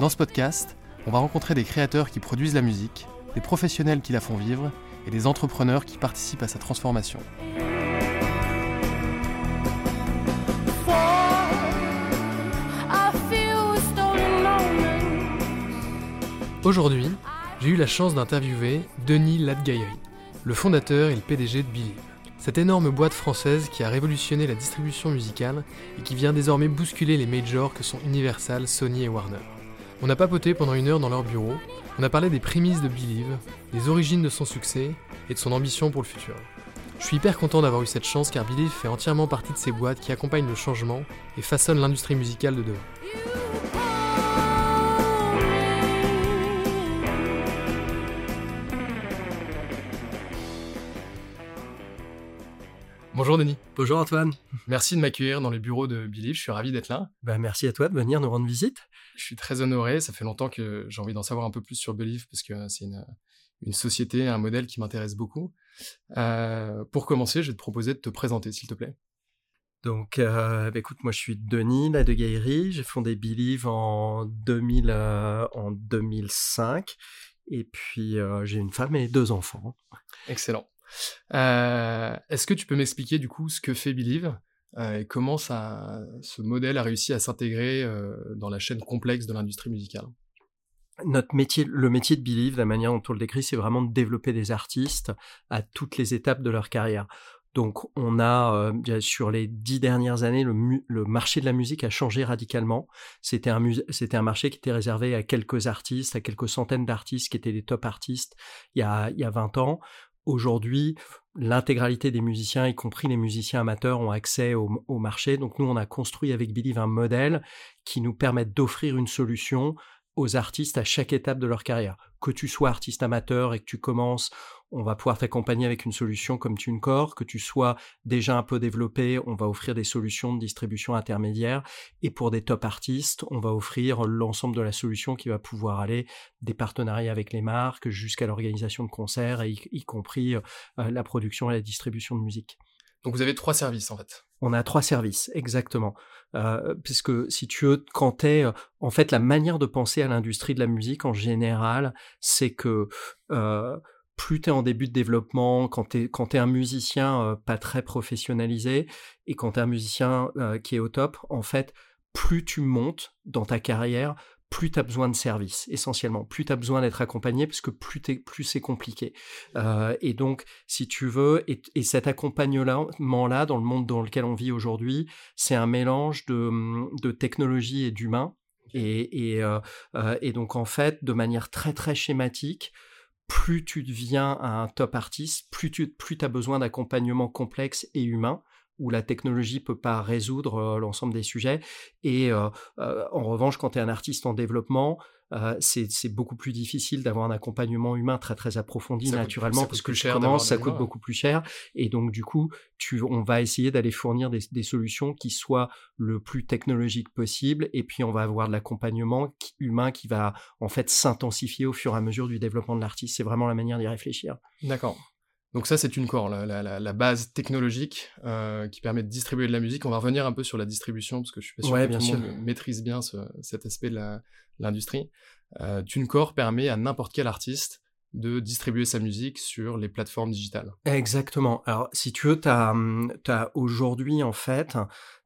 Dans ce podcast, on va rencontrer des créateurs qui produisent la musique, des professionnels qui la font vivre et des entrepreneurs qui participent à sa transformation. Aujourd'hui, j'ai eu la chance d'interviewer Denis Ladgaïri, le fondateur et le PDG de Believe. Cette énorme boîte française qui a révolutionné la distribution musicale et qui vient désormais bousculer les majors que sont Universal, Sony et Warner. On a papoté pendant une heure dans leur bureau, on a parlé des prémices de Believe, des origines de son succès et de son ambition pour le futur. Je suis hyper content d'avoir eu cette chance car Believe fait entièrement partie de ces boîtes qui accompagnent le changement et façonnent l'industrie musicale de demain. Bonjour Denis. Bonjour Antoine. Merci de m'accueillir dans les bureaux de Believe, je suis ravi d'être là. Bah, merci à toi de venir nous rendre visite. Je suis très honoré, ça fait longtemps que j'ai envie d'en savoir un peu plus sur Believe parce que c'est une, société, un modèle qui m'intéresse beaucoup. Euh, pour commencer, je vais te proposer de te présenter s'il te plaît. Donc, euh, bah, écoute, moi je suis Denis de Gaillerie, j'ai fondé Believe en, 2000, euh, en 2005 et puis j'ai une femme et deux enfants. Excellent. Est-ce que tu peux m'expliquer du coup ce que fait Believe? Et comment ce modèle a réussi à s'intégrer euh, dans la chaîne complexe de l'industrie musicale? Notre métier, le métier de Believe, la manière dont on le décrit, c'est vraiment de développer des artistes à toutes les étapes de leur carrière. Donc, on a sur les dix dernières années, le, marché de la musique a changé radicalement. C'était un, c'était un marché qui était réservé à quelques artistes, à quelques centaines d'artistes qui étaient des top artistes il y a, il y a 20 ans. Aujourd'hui, l'intégralité des musiciens, y compris les musiciens amateurs, ont accès au, marché. Donc nous, on a construit avec Believe un modèle qui nous permet d'offrir une solution aux artistes à chaque étape de leur carrière. Que tu sois artiste amateur et que tu commences, on va pouvoir t'accompagner avec une solution comme TuneCore. Que tu sois déjà un peu développé, on va offrir des solutions de distribution intermédiaire. Et pour des top artistes, on va offrir l'ensemble de la solution qui va pouvoir aller des partenariats avec les marques jusqu'à l'organisation de concerts, y, y compris euh, la production et la distribution de musique. Donc vous avez trois services en fait. On a trois services, exactement. Euh, puisque si tu veux, quand t'es, euh, en fait, la manière de penser à l'industrie de la musique en général, c'est que euh, plus tu es en début de développement, quand tu es, un musicien pas très professionnalisé et quand tu es un musicien qui est au top, en fait, plus tu montes dans ta carrière, plus tu as besoin de services, essentiellement. Plus tu as besoin d'être accompagné, parce que plus, plus c'est compliqué. Euh, et donc, si tu veux, et, cet accompagnement-là, dans le monde dans lequel on vit aujourd'hui, c'est un mélange de, technologie et d'humain. Et, euh, euh, et, donc, en fait, de manière très, très schématique, plus tu deviens un top artiste, plus tu plus as besoin d'accompagnement complexe et humain où la technologie peut pas résoudre euh, l'ensemble des sujets. Et euh, en revanche, quand tu es un artiste en développement, c'est beaucoup plus difficile d'avoir un accompagnement humain très très approfondi naturellement parce que cher commences, ça coûte beaucoup plus cher. Et donc du coup tu, on va essayer d'aller fournir des, des, solutions qui soient le plus technologiques possible. Et puis on va avoir de l'accompagnement humain qui va en fait s'intensifier au fur et à mesure du développement de l'artiste. C'est vraiment la manière d'y réfléchir. D'accord donc ça, c'est une core, la, base technologique euh, qui permet de distribuer de la musique. On va revenir un peu sur la distribution, parce que je suis pas sûr que tout le monde maîtrise bien cet aspect de l'industrie. Euh, TuneCore permet à n'importe quel artiste de distribuer sa musique sur les plateformes digitales. Exactement. Alors, si tu veux, tu as, as aujourd'hui, en fait,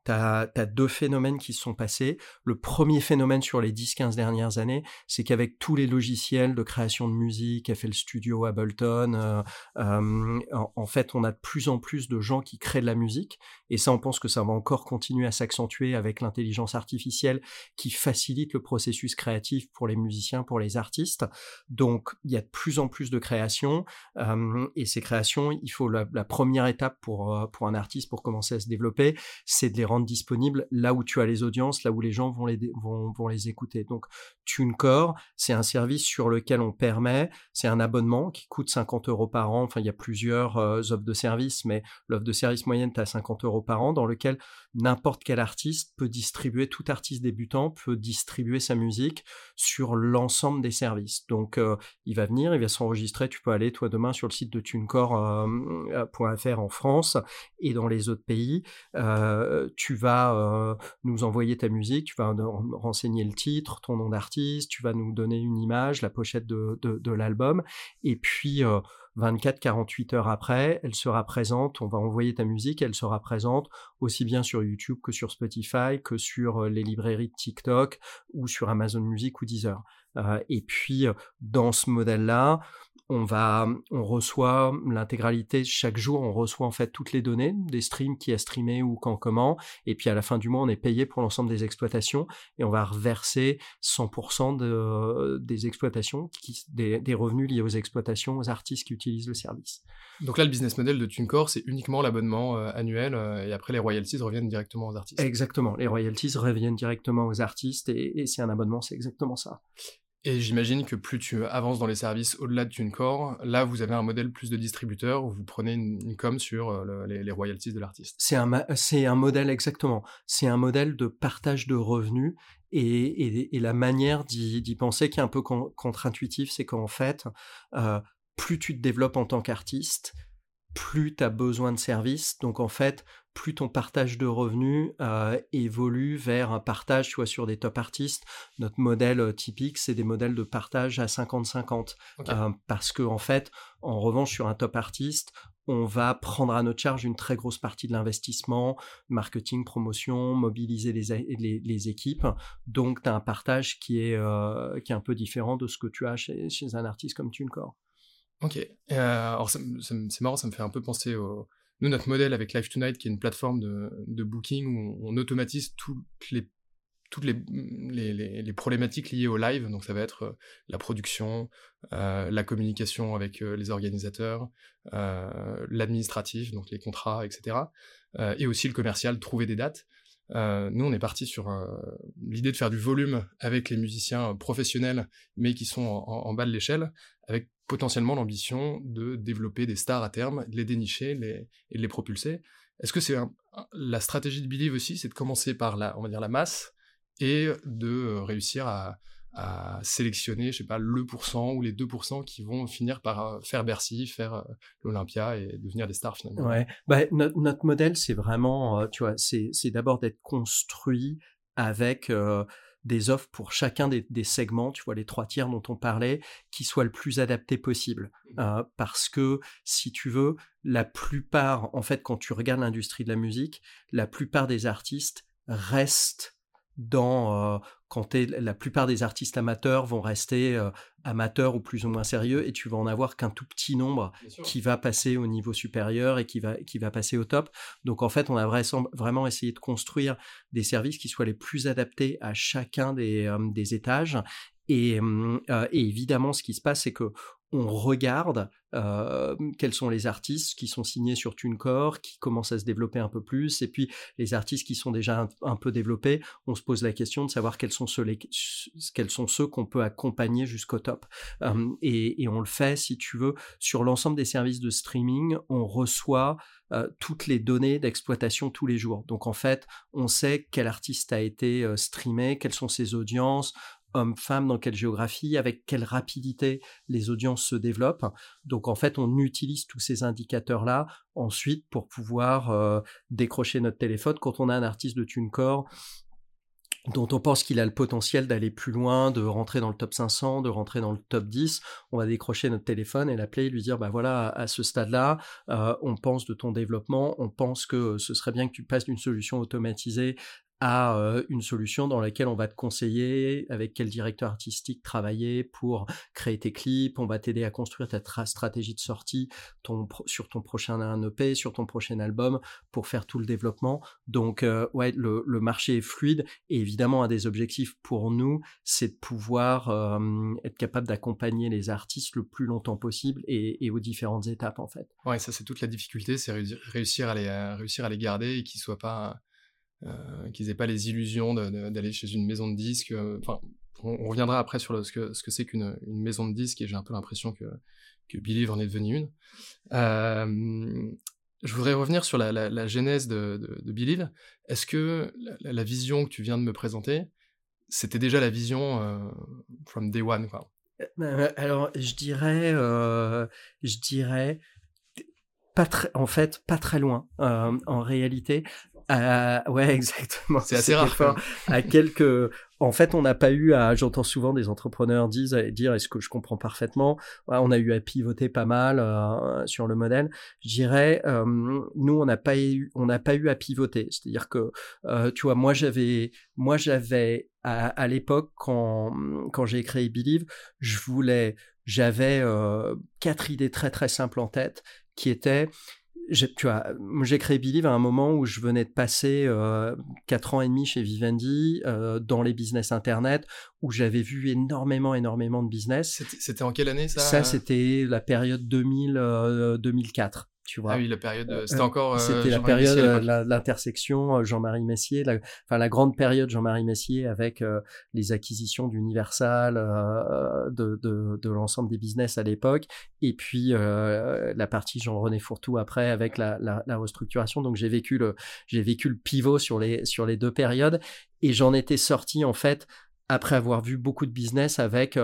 tu as, deux phénomènes qui se sont passés. Le premier phénomène sur les 10-15 dernières années, c'est qu'avec tous les logiciels de création de musique, FL Studio, Ableton, euh, euh, en, fait, on a de plus en plus de gens qui créent de la musique. Et ça, on pense que ça va encore continuer à s'accentuer avec l'intelligence artificielle qui facilite le processus créatif pour les musiciens, pour les artistes. Donc, il y a de plus en plus de créations. Euh, et ces créations, il faut la, la première étape pour, pour un artiste pour commencer à se développer, c'est de les rendre disponibles là où tu as les audiences, là où les gens vont les, vont, les écouter. Donc, TuneCore, c'est un service sur lequel on permet, c'est un abonnement qui coûte 50 euros par an. Enfin, il y a plusieurs euh, offres de service, mais l'offre de service moyenne est à 50 euros par an, dans lequel n'importe quel artiste peut distribuer, tout artiste débutant peut distribuer sa musique sur l'ensemble des services. Donc, euh, il va venir, il va s'enregistrer. Tu peux aller, toi, demain, sur le site de tunecore.fr euh, en France et dans les autres pays. tu vas nous envoyer ta musique, tu vas renseigner le titre, ton nom d'artiste, tu vas nous donner une image, la pochette de, de, l'album. Et puis, 24-48 heures après, elle sera présente, on va envoyer ta musique, elle sera présente aussi bien sur YouTube que sur Spotify, que sur les librairies de TikTok ou sur Amazon Music ou Deezer. et puis, dans ce modèle-là, on va, on reçoit l'intégralité chaque jour, on reçoit en fait toutes les données des streams qui a streamé ou quand comment, et puis à la fin du mois on est payé pour l'ensemble des exploitations et on va reverser 100% de, des exploitations, des, revenus liés aux exploitations aux artistes qui utilisent le service. Donc là le business model de TuneCore c'est uniquement l'abonnement euh, annuel euh, et après les royalties reviennent directement aux artistes. Exactement, les royalties reviennent directement aux artistes et, et c'est un abonnement, c'est exactement ça. Et j'imagine que plus tu avances dans les services au-delà de TuneCore, là vous avez un modèle plus de distributeur où vous prenez une, com sur euh, les, royalties de l'artiste. C'est un, c'est un modèle exactement. C'est un modèle de partage de revenus et, la manière d'y, penser qui est un peu contre-intuitif, c'est qu'en fait, euh, plus tu te développes en tant qu'artiste, plus tu as besoin de services. Donc en fait, plus ton partage de revenus euh, évolue vers un partage soit sur des top artistes. Notre modèle euh, typique, c'est des modèles de partage à 50-50. Euh, parce que, en fait, en revanche, sur un top artiste, on va prendre à notre charge une très grosse partie de l'investissement, marketing, promotion, mobiliser les, les, équipes. Donc, tu as un partage qui est, qui est un peu différent de ce que tu as chez, chez un artiste comme TuneCore. Ok. alors, c'est marrant, ça me fait un peu penser au nous, notre modèle avec Live Tonight, qui est une plateforme de, booking où on, automatise toutes les problématiques liées au live, donc ça va être euh, la production, euh, la communication avec euh, les organisateurs, l'administratif, donc les contrats, etc. et aussi le commercial, trouver des dates. nous, on est parti sur l'idée de faire du volume avec les musiciens professionnels, mais qui sont en bas de l'échelle, avec potentiellement l'ambition de développer des stars à terme, de les dénicher les, et de les propulser. Est-ce que c'est la stratégie de Believe aussi, c'est de commencer par la, on va dire la masse et de euh, réussir à, sélectionner, je sais pas, le pourcent ou les 2% qui vont finir par euh, faire Bercy, faire euh, l'Olympia et devenir des stars finalement? Ouais, bah, notre, modèle, c'est vraiment, tu vois, c'est d'abord d'être construit avec des offres pour chacun des, segments, tu vois, les trois tiers dont on parlait, qui soient le plus adaptés possible. Mmh. Euh, parce que, si tu veux, la plupart, en fait, quand tu regardes l'industrie de la musique, la plupart des artistes restent dans, euh, quand la plupart des artistes amateurs vont rester euh, amateurs ou plus ou moins sérieux et tu vas en avoir qu'un tout petit nombre qui va passer au niveau supérieur et qui va, qui va passer au top. Donc en fait, on a vraiment essayé de construire des services qui soient les plus adaptés à chacun des, euh, des étages et, et, évidemment, ce qui se passe, c'est que on regarde quels sont les artistes qui sont signés sur TuneCore, qui commencent à se développer un peu plus, et puis les artistes qui sont déjà un, peu développés, on se pose la question de savoir quels sont ceux, qu'on peut accompagner jusqu'au top. Et, on le fait, si tu veux, sur l'ensemble des services de streaming, on reçoit toutes les données d'exploitation tous les jours. Donc en fait, on sait quel artiste a été streamé, quelles sont ses audiences, hommes-femmes, dans quelle géographie, avec quelle rapidité les audiences se développent. Donc en fait, on utilise tous ces indicateurs-là ensuite pour pouvoir euh, décrocher notre téléphone. Quand on a un artiste de TuneCore, dont on pense qu'il a le potentiel d'aller plus loin, de rentrer dans le top 500, de rentrer dans le top 10, on va décrocher notre téléphone et l'appeler et lui dire, bah voilà, à ce stade-là, euh, on pense de ton développement, on pense que ce serait bien que tu passes d'une solution automatisée à euh, une solution dans laquelle on va te conseiller avec quel directeur artistique travailler pour créer tes clips, on va t'aider à construire ta stratégie de sortie sur ton prochain EP, sur ton prochain album pour faire tout le développement. Donc euh, ouais, le, marché est fluide et évidemment un des objectifs pour nous, c'est de pouvoir euh, être capable d'accompagner les artistes le plus longtemps possible et, aux différentes étapes en fait. Ouais, ça c'est toute la difficulté, c'est réussir à les, réussir à les garder et qu'ils soient pas qu'ils n'aient pas les illusions d'aller chez une maison de disques. Euh, enfin, on, reviendra après sur ce que ce que c'est qu'une maison de disques et j'ai un peu l'impression que que Believe en est devenu une. Euh, je voudrais revenir sur la, genèse de, de. Est-ce que la, vision que tu viens de me présenter, c'était déjà la vision from day one quoi? Alors, je dirais, je dirais, pas très, en fait, pas très loin. en réalité, euh, ouais, exactement. C'est assez rare. À quelques, en fait, on n'a pas eu à, j'entends souvent des entrepreneurs disent, dire, est-ce que je comprends parfaitement? On a eu à pivoter pas mal euh, sur le modèle. Je dirais, euh, nous, on n'a pas eu, on n'a pas eu à pivoter. C'est-à-dire que, euh, tu vois, moi, j'avais, moi, j'avais à, à l'époque quand quand j'ai créé Believe, je voulais, j'avais quatre idées très très simples en tête, qui étaient tu vois, j'ai créé Believe à un moment où je venais de passer euh, 4 ans et demi chez Vivendi euh, dans les business internet où j'avais vu énormément énormément de business. C'était en quelle année ça? Ça c'était la période 2000 2004 tu vois. Ah oui, la période, euh, c'était encore. Euh, c'était la période, euh, l'intersection Jean-Marie Messier, la, enfin la grande période Jean-Marie Messier avec les acquisitions d'Universal, de, de, de l'ensemble des business à l'époque, et puis la partie Jean-René Fourtou après avec la, la, la restructuration. Donc j'ai vécu le, j'ai vécu le pivot sur les sur les deux périodes, et j'en étais sorti en fait après avoir vu beaucoup de business avec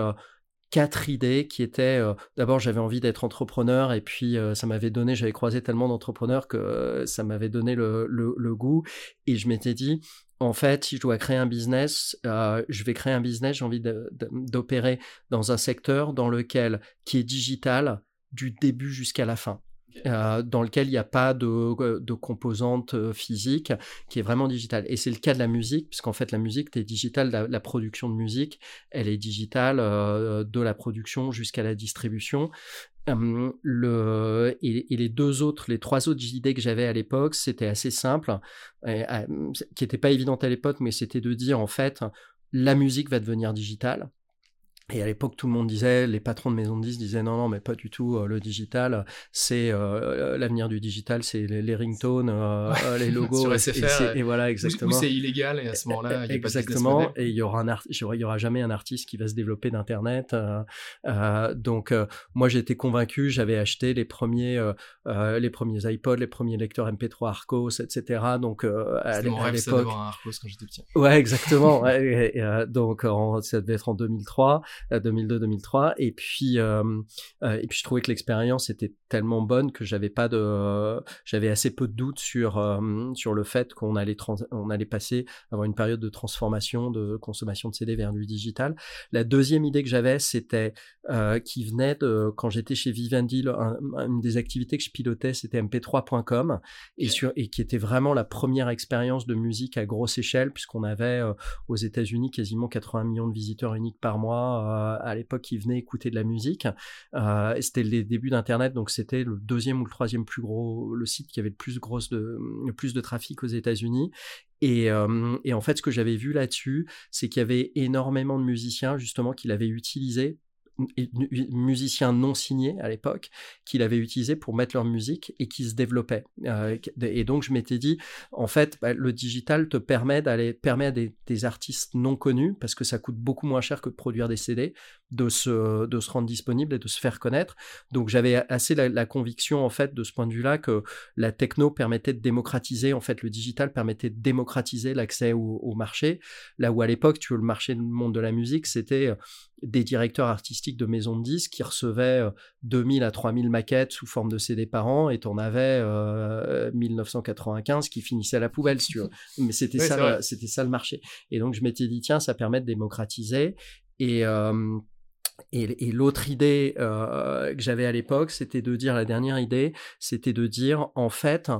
quatre idées qui étaient euh, d'abord j'avais envie d'être entrepreneur et puis euh, ça m'avait donné j'avais croisé tellement d'entrepreneurs que euh, ça m'avait donné le, le, goût et je m'étais dit en fait si je dois créer un business je vais créer un business j'ai envie d'opérer dans un secteur dans lequel qui est digital du début jusqu'à la fin euh, dans lequel il n'y a pas de, euh, composante euh, physique, qui est vraiment digitale. Et c'est le cas de la musique, puisqu'en fait la musique est digitale, la, production de musique, elle est digitale de la production jusqu'à la distribution. et, les deux autres, les trois autres idées que j'avais à l'époque, c'était assez simple, qui n'était pas évident à l'époque, mais c'était de dire en fait, la musique va devenir digitale. Et à l'époque, tout le monde disait, les patrons de maisons de disques disaient non, non, mais pas du tout. Euh, le digital, c'est euh, l'avenir du digital, c'est les, ringtones, euh, les logos. Sur SFR, et, voilà, exactement. c'est illégal et à ce moment-là, Exactement. Pas de et il y aura un il y aura jamais un artiste qui va se développer d'internet. donc, moi, j'étais convaincu. J'avais acheté les premiers, les premiers iPods, les premiers lecteurs MP3 Arcos, etc. Donc, à, mon rêve, d'avoir un Arcos quand j'étais petit. Ouais, exactement. donc, ça devait être en 2003. 2002-2003. Et puis, euh, euh, et puis je trouvais que l'expérience était tellement bonne que j'avais pas de, j'avais assez peu de doutes sur euh, sur le fait qu'on allait on allait passer avoir une période de transformation de consommation de CD vers du digital. La deuxième idée que j'avais, c'était qui venait de quand j'étais chez Vivendi, une des activités que je pilotais, c'était mp3.com et sur et qui était vraiment la première expérience de musique à grosse échelle puisqu'on avait aux États-Unis quasiment 80 millions de visiteurs uniques par mois euh, à l'époque qui venaient écouter de la musique. Euh, c'était les débuts d'Internet, donc c'était le deuxième ou le troisième plus gros, le site qui avait le plus, de trafic aux États-Unis. Et, euh, et, en fait, ce que j'avais vu là-dessus, c'est qu'il y avait énormément de musiciens justement qui l'avaient utilisé musiciens non signés à l'époque qu'il avait utilisé pour mettre leur musique et qui se développaient. Euh, et donc je m'étais dit, en fait, bah, le digital te permet d'aller permet à des, artistes non connus parce que ça coûte beaucoup moins cher que de produire des CD, de se, de se rendre disponible et de se faire connaître. Donc j'avais assez la, conviction en fait de ce point de vue-là que la techno permettait de démocratiser, en fait le digital permettait de démocratiser l'accès au, marché. Là où à l'époque, tu veux le marché du monde de la musique, c'était des directeurs artistiques de maisons de disques qui recevaient 2000 euh, à 3000 maquettes sous forme de CD par an et en avais euh, 1995 qui finissaient à la poubelle, si tu veux. Mais c'était ça, c'était ça le marché. Et donc je m'étais dit tiens, ça permet de démocratiser et euh, et, l'autre idée euh, que j'avais à l'époque, c'était de dire, la dernière idée, c'était de dire, en fait,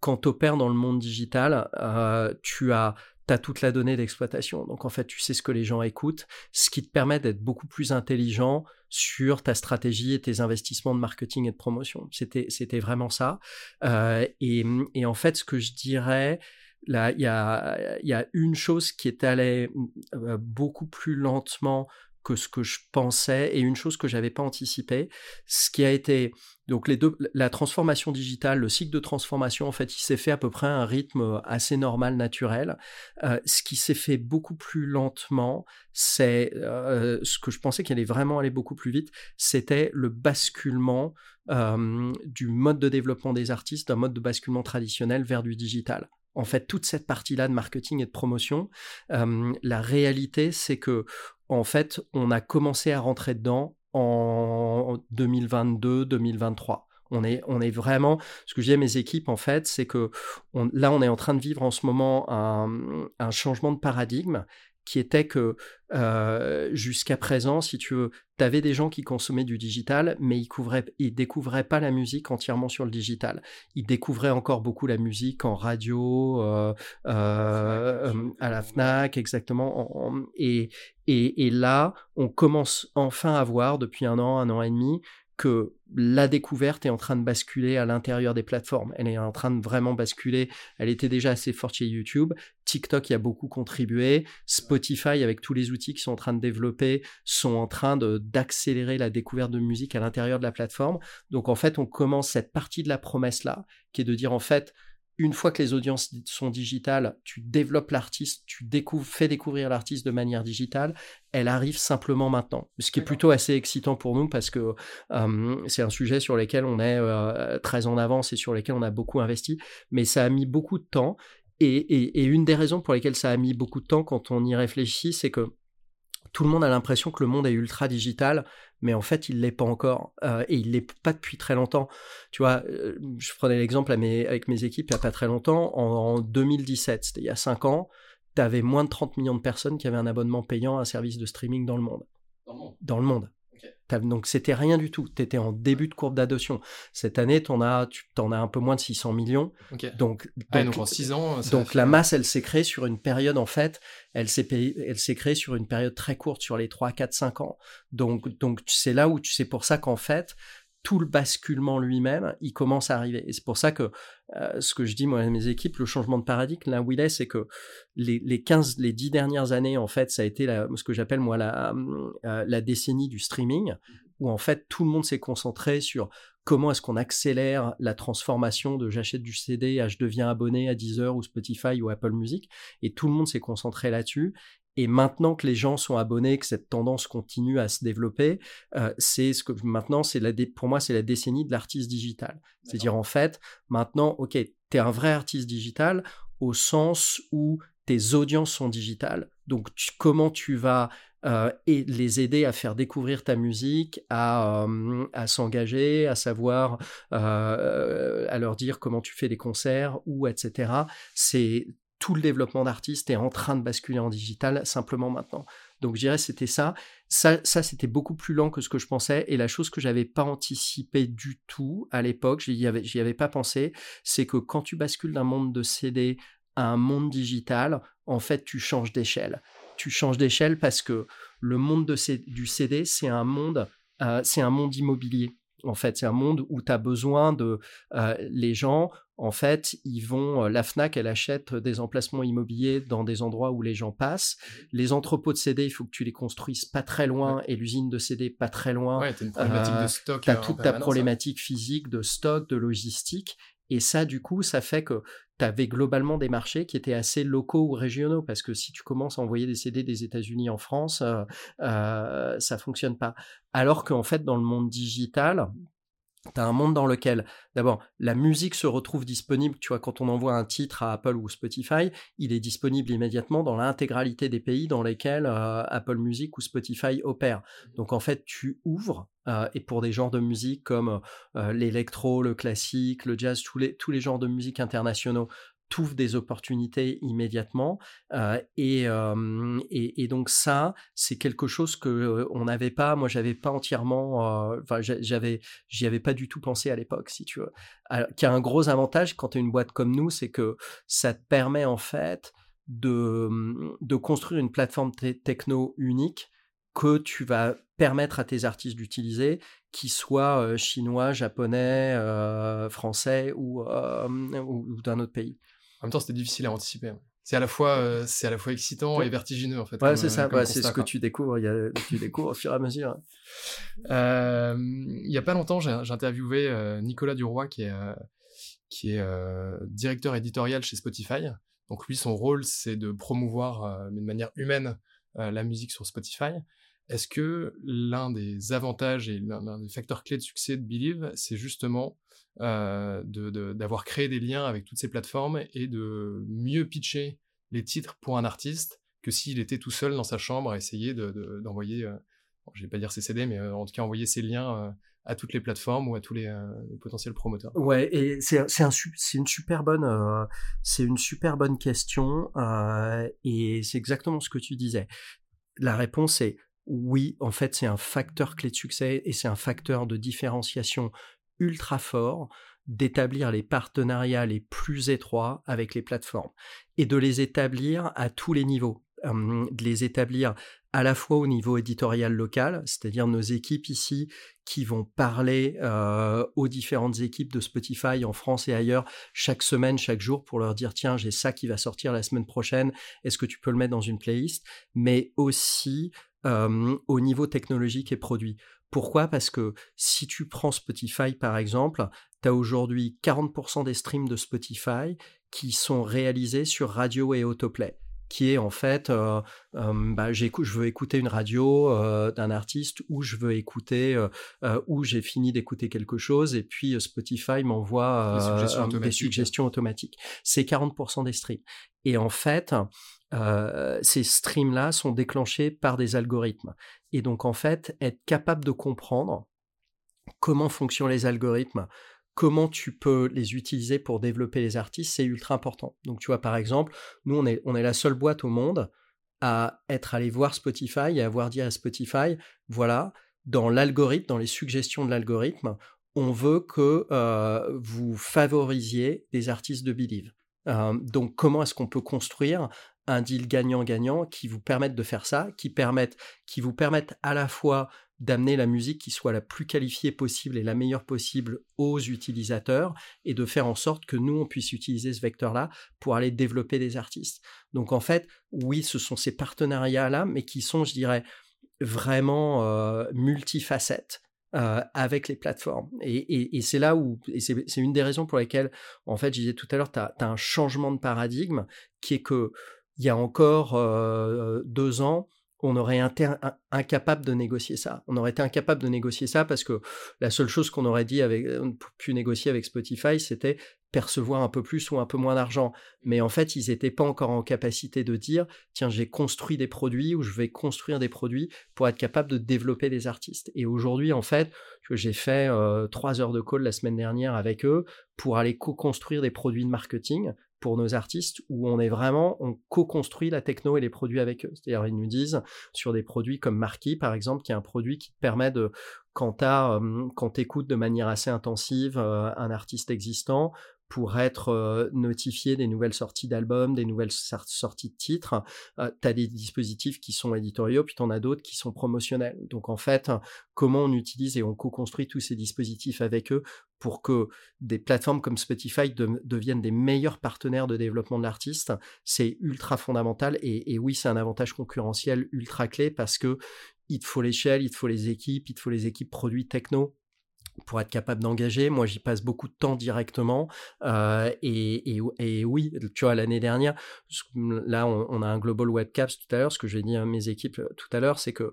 quand tu opères dans le monde digital, euh, tu as toute la donnée d'exploitation. Donc en fait, tu sais ce que les gens écoutent, ce qui te permet d'être beaucoup plus intelligent sur ta stratégie et tes investissements de marketing et de promotion. C'était, c'était vraiment ça. Euh, et, et, en fait, ce que je dirais, là, il y a, y a une chose qui est allée beaucoup plus lentement que ce que je pensais et une chose que j'avais pas anticipé, ce qui a été donc les deux la transformation digitale, le cycle de transformation en fait, il s'est fait à peu près à un rythme assez normal, naturel. Euh, ce qui s'est fait beaucoup plus lentement, c'est euh, ce que je pensais qu'il allait vraiment aller beaucoup plus vite, c'était le basculement euh, du mode de développement des artistes d'un mode de basculement traditionnel vers du digital en fait toute cette partie-là de marketing et de promotion, la réalité c'est que en fait, on a commencé à rentrer dedans en 2022-2023. On est, on est vraiment, ce que je dis à mes équipes, en fait, c'est que là, on est en train de vivre en ce moment un, un changement de paradigme qui était que euh, jusqu'à présent, si tu veux, tu avais des gens qui consommaient du digital, mais ils ne ils découvraient pas la musique entièrement sur le digital. Ils découvraient encore beaucoup la musique en radio, euh, euh, à la FNAC, exactement. et, et, et là, on commence enfin à voir, depuis un an, un an et demi, que la découverte est en train de basculer à l'intérieur des plateformes. Elle est en train de vraiment basculer. Elle était déjà assez forte chez YouTube. TikTok y a beaucoup contribué. Spotify, avec tous les outils qui sont en train de développer, sont en train d'accélérer la découverte de musique à l'intérieur de la plateforme. Donc en fait, on commence cette partie de la promesse là, qui est de dire en fait, une fois que les audiences sont digitales, tu développes l'artiste, tu découvres, fais découvrir l'artiste de manière digitale, elle arrive simplement maintenant. Ce qui est plutôt assez excitant pour nous parce que c'est un sujet sur lequel on est euh, très en avance et sur lequel on a beaucoup investi, mais ça a mis beaucoup de temps. et une des raisons pour lesquelles ça a mis beaucoup de temps quand on y réfléchit, c'est que tout le monde a l'impression que le monde est ultra digital, mais en fait, il l'est pas encore. Euh, et il l'est pas depuis très longtemps. Tu vois, euh, je prenais l'exemple avec mes équipes il n'y a pas très longtemps. En, 2017, c'était il y a 5 ans, tu avais moins de 30 millions de personnes qui avaient un abonnement payant à un service de streaming dans le monde. Dans le monde. Donc c'était rien du tout. Tu étais en début de courbe d'adoption. Cette année, en as, tu en as un peu moins de 600 millions. Donc, donc, en 6 ans. Donc la masse, elle s'est créée sur une période, en fait, elle s'est, elle s'est créée sur une période très courte, sur les 3, 4, 5 ans. Donc, donc c'est là où tu sais pour ça qu'en fait, tout le basculement lui-même, il commence à arriver. Et c'est pour ça que euh, ce que je dis moi à mes équipes, le changement de paradigme, là où il est, c'est que les, les 15, les 10 dernières années, en fait, ça a été ce que j'appelle moi la, euh, la décennie du streaming, où en fait tout le monde s'est concentré sur comment est-ce qu'on accélère la transformation de j'achète du CD à je deviens abonné à Deezer ou Spotify ou Apple Music, et tout le monde s'est concentré là-dessus. Et maintenant que les gens sont abonnés, que cette tendance continue à se développer, euh, c'est ce que maintenant, c'est la pour moi, c'est la décennie de l'artiste digital. C'est-à-dire en fait, maintenant, ok, tu es un vrai artiste digital au sens où tes audiences sont digitales. Donc, comment tu vas euh, et les aider à faire découvrir ta musique, à, euh, à s'engager, à savoir, à leur dire comment tu fais des concerts, ou etc. C'est tout le développement d'artistes est en train de basculer en digital simplement maintenant. Donc je dirais c'était ça. Ça, c'était beaucoup plus lent que ce que je pensais. Et la chose que j'avais pas anticipé du tout à l'époque, j'y avais, avais pas pensé, c'est que quand tu bascules d'un monde de CD à un monde digital, en fait tu changes d'échelle. Tu changes d'échelle parce que le monde de du CD, c'est un monde, euh, c'est un monde immobilier. En fait, c'est un monde où tu as besoin de euh, les gens. En fait, ils vont. Euh, la Fnac, elle achète des emplacements immobiliers dans des endroits où les gens passent. Les entrepôts de CD, il faut que tu les construises pas très loin et l'usine de CD pas très loin. Ouais, as une problématique de euh, stock. As toute ta problématique physique de stock, de logistique. Et ça, du coup, ça fait que tu avais globalement des marchés qui étaient assez locaux ou régionaux, parce que si tu commences à envoyer des CD des États-Unis en France, euh, euh, ça fonctionne pas. Alors qu'en fait, dans le monde digital, tu as un monde dans lequel, d'abord, la musique se retrouve disponible. Tu vois, quand on envoie un titre à Apple ou Spotify, il est disponible immédiatement dans l'intégralité des pays dans lesquels euh, Apple Music ou Spotify opèrent. Donc, en fait, tu ouvres, euh, et pour des genres de musique comme euh, l'électro, le classique, le jazz, tous les, tous les genres de musique internationaux, trouve des opportunités immédiatement. Euh, et, et, donc ça, c'est quelque chose que on n'avait pas. Moi, j'avais pas entièrement. Enfin, j'avais, j'y avais pas du tout pensé à l'époque, si tu veux. qui a un gros avantage quand tu es une boîte comme nous, c'est que ça te permet en fait de, de construire une plateforme techno unique que tu vas permettre à tes artistes d'utiliser, qu'ils soient chinois, japonais, français ou, ou d'un autre pays. En même temps, c'était difficile à anticiper. C'est à la fois, euh, c'est à la fois excitant et vertigineux en fait. Ouais, c'est ça. Euh, c'est ce que tu découvres. Il y a, tu découvres au fur et à mesure. Euh, il y a pas longtemps, j'ai interviewé Nicolas Duroy, qui est qui est directeur éditorial chez Spotify. Donc lui, son rôle, c'est de promouvoir, mais de manière humaine, la musique sur Spotify. Est-ce que l'un des avantages et l'un des facteurs clés de succès de Believe, c'est justement euh, d'avoir créé des liens avec toutes ces plateformes et de mieux pitcher les titres pour un artiste que s'il était tout seul dans sa chambre à essayer d'envoyer, euh, je vais pas dire ses CD, mais euh, en tout cas envoyer ses liens à toutes les plateformes ou à tous les, potentiels promoteurs? Ouais, et c'est un, une super bonne, c'est une super bonne question et c'est exactement ce que tu disais. La réponse est oui, en fait, c'est un facteur clé de succès et c'est un facteur de différenciation ultra fort d'établir les partenariats les plus étroits avec les plateformes et de les établir à tous les niveaux. de les établir à la fois au niveau éditorial local, c'est-à-dire nos équipes ici qui vont parler aux différentes équipes de Spotify en France et ailleurs chaque semaine, chaque jour pour leur dire tiens j'ai ça qui va sortir la semaine prochaine, est-ce que tu peux le mettre dans une playlist, mais aussi au niveau technologique et produit. Pourquoi? Parce que si tu prends Spotify par exemple, tu as aujourd'hui 40% des streams de Spotify qui sont réalisés sur radio et autoplay qui est en fait, euh, bah, je veux écouter une radio euh, d'un artiste ou je veux écouter, euh, ou j'ai fini d'écouter quelque chose et puis Spotify m'envoie des suggestions automatiques. C'est 40% des streams. Et en fait, ces streams-là sont déclenchés par des algorithmes. Et donc, en fait, être capable de comprendre comment fonctionnent les algorithmes, comment tu peux les utiliser pour développer les artistes, c'est ultra important. Donc, tu vois, par exemple, nous, on est, on est la seule boîte au monde à être allé voir Spotify et avoir dit à Spotify, voilà, dans l'algorithme, dans les suggestions de l'algorithme, on veut que vous favorisiez des artistes de Believe. donc, comment est-ce qu'on peut construire un deal gagnant-gagnant qui vous permette de faire ça, qui, permettent, qui vous permettent à la fois d'amener la musique qui soit la plus qualifiée possible et la meilleure possible aux utilisateurs et de faire en sorte que nous, on puisse utiliser ce vecteur-là pour aller développer des artistes. Donc en fait, oui, ce sont ces partenariats-là, mais qui sont, je dirais, vraiment euh, multifacettes. Euh, avec les plateformes. Et, c'est là où, et c'est une des raisons pour lesquelles, en fait, je disais tout à l'heure, tu as, un changement de paradigme qui est que il y a encore deux ans, on aurait été incapable de négocier ça. On aurait été incapable de négocier ça parce que la seule chose qu'on aurait dit avec, pu négocier avec Spotify, c'était percevoir un peu plus ou un peu moins d'argent. Mais en fait, ils n'étaient pas encore en capacité de dire, tiens, j'ai construit des produits ou je vais construire des produits pour être capable de développer des artistes. Et aujourd'hui, en fait, j'ai fait trois heures de call la semaine dernière avec eux pour aller co-construire des produits de marketing pour nos artistes où on est vraiment, on co-construit la techno et les produits avec eux. C'est-à-dire, ils nous disent sur des produits comme Marquis, par exemple, qui est un produit qui permet de, quand tu écoutes de manière assez intensive euh, un artiste existant, pour être euh, notifié des nouvelles sorties d'albums, des nouvelles sorties de titres. Euh, tu as des dispositifs qui sont éditoriaux, puis tu en as d'autres qui sont promotionnels. Donc en fait, comment on utilise et on co-construit tous ces dispositifs avec eux pour que des plateformes comme Spotify deviennent des meilleurs partenaires de développement de l'artiste, c'est ultra fondamental. Et, et oui, c'est un avantage concurrentiel ultra clé parce que il te faut l'échelle, il te faut les équipes, il te faut les équipes produits techno pour être capable d'engager. Moi, j'y passe beaucoup de temps directement. Euh, et, et, oui, tu vois, l'année dernière, là, on, a un Global Webcaps tout à l'heure. Ce que j'ai dit à mes équipes euh, tout à l'heure, c'est que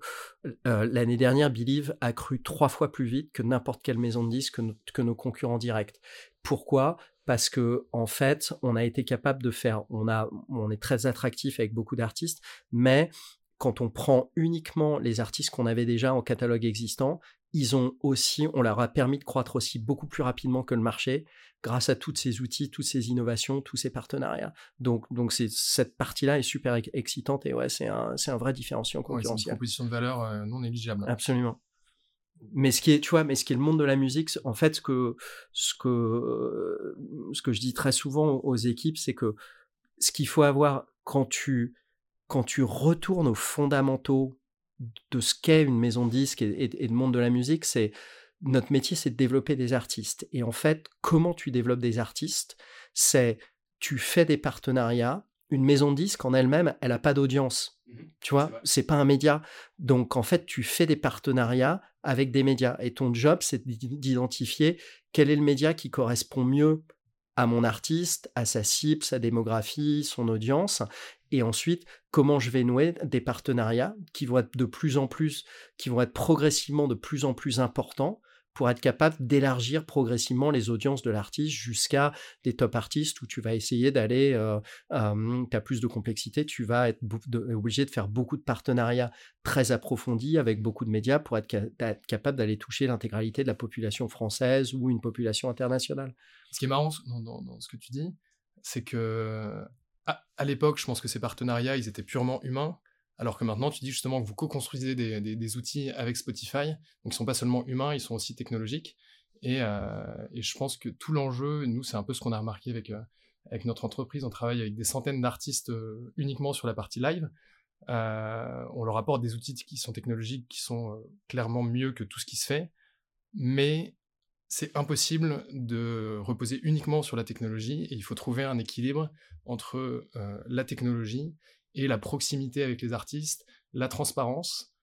euh, l'année dernière, Believe a cru trois fois plus vite que n'importe quelle maison de disques, que, que nos concurrents directs. Pourquoi? Parce que en fait, on a été capable de faire, on a, on est très attractif avec beaucoup d'artistes, mais quand on prend uniquement les artistes qu'on avait déjà en catalogue existant, ils ont aussi, on leur a permis de croître aussi beaucoup plus rapidement que le marché grâce à tous ces outils, toutes ces innovations, tous ces partenariats. Donc, donc cette partie-là est super excitante et ouais, c'est un, un vrai différenciant concurrentiel. c'est une proposition de valeur euh, non négligeable. Absolument. Mais ce qui est, tu vois, mais ce qui est le monde de la musique, en fait, ce que, ce que, ce que je dis très souvent aux équipes, c'est que ce qu'il faut avoir quand tu, quand tu retournes aux fondamentaux de ce qu'est une maison de disque et, le monde de la musique, c'est notre métier, c'est de développer des artistes. Et en fait, comment tu développes des artistes C'est tu fais des partenariats. Une maison de disque en elle-même, elle n'a pas d'audience. Mmh tu vois, c'est pas un média. Donc en fait, tu fais des partenariats avec des médias. Et ton job, c'est d'identifier quel est le média qui correspond mieux à mon artiste, à sa cible, sa démographie, son audience, et ensuite comment je vais nouer des partenariats qui vont être de plus en plus, qui vont être progressivement de plus en plus importants pour être capable d'élargir progressivement les audiences de l'artiste jusqu'à des top artistes où tu vas essayer d'aller, euh, tu as plus de complexité, tu vas être obligé de faire beaucoup de partenariats très approfondis avec beaucoup de médias pour être, capable d'aller toucher l'intégralité de la population française ou une population internationale. Ce qui est marrant dans ce que tu dis, c'est que à, l'époque, je pense que ces partenariats, ils étaient purement humains, alors que maintenant, tu dis justement que vous co-construisez des, outils avec Spotify, donc ils sont pas seulement humains, ils sont aussi technologiques. Et, euh, je pense que tout l'enjeu, nous, c'est un peu ce qu'on a remarqué avec, euh, notre entreprise. On travaille avec des centaines d'artistes euh, uniquement sur la partie live. on leur apporte des outils qui sont technologiques, qui sont clairement mieux que tout ce qui se fait, mais c'est impossible de reposer uniquement sur la technologie et il faut trouver un équilibre entre euh, la technologie et la proximité avec les artistes, la transparence,